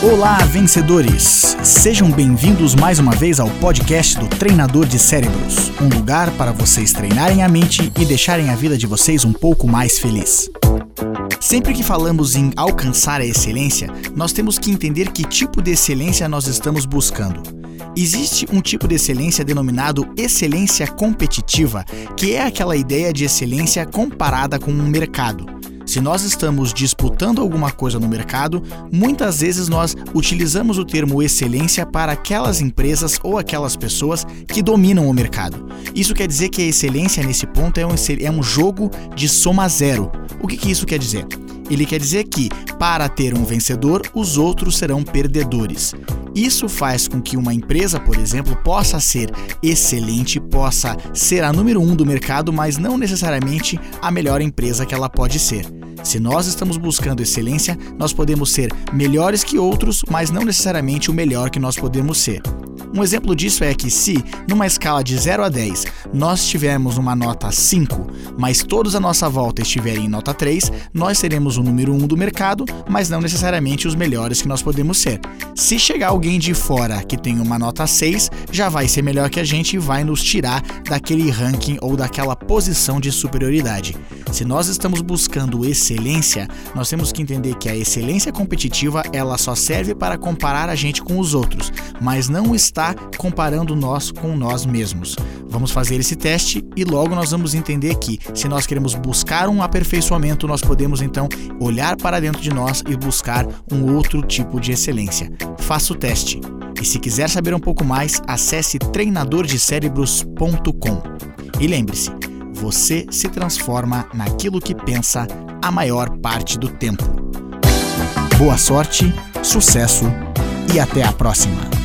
Olá, vencedores! Sejam bem-vindos mais uma vez ao podcast do Treinador de Cérebros um lugar para vocês treinarem a mente e deixarem a vida de vocês um pouco mais feliz. Sempre que falamos em alcançar a excelência, nós temos que entender que tipo de excelência nós estamos buscando. Existe um tipo de excelência denominado excelência competitiva, que é aquela ideia de excelência comparada com um mercado. Se nós estamos disputando alguma coisa no mercado, muitas vezes nós utilizamos o termo excelência para aquelas empresas ou aquelas pessoas que dominam o mercado. Isso quer dizer que a excelência nesse ponto é um, é um jogo de soma zero. O que, que isso quer dizer? Ele quer dizer que, para ter um vencedor, os outros serão perdedores. Isso faz com que uma empresa, por exemplo, possa ser excelente, possa ser a número um do mercado, mas não necessariamente a melhor empresa que ela pode ser. Se nós estamos buscando excelência, nós podemos ser melhores que outros, mas não necessariamente o melhor que nós podemos ser. Um exemplo disso é que se, numa escala de 0 a 10, nós tivermos uma nota 5, mas todos à nossa volta estiverem em nota 3, nós seremos o número 1 do mercado, mas não necessariamente os melhores que nós podemos ser. Se chegar alguém de fora que tem uma nota 6, já vai ser melhor que a gente e vai nos tirar daquele ranking ou daquela posição de superioridade. Se nós estamos buscando excelência, nós temos que entender que a excelência competitiva ela só serve para comparar a gente com os outros, mas não está comparando nós com nós mesmos. Vamos fazer esse teste e logo nós vamos entender que se nós queremos buscar um aperfeiçoamento, nós podemos então olhar para dentro de nós e buscar um outro tipo de excelência. Faça o teste. E se quiser saber um pouco mais, acesse treinadordecerebros.com. E lembre-se, você se transforma naquilo que pensa a maior parte do tempo. Boa sorte, sucesso e até a próxima!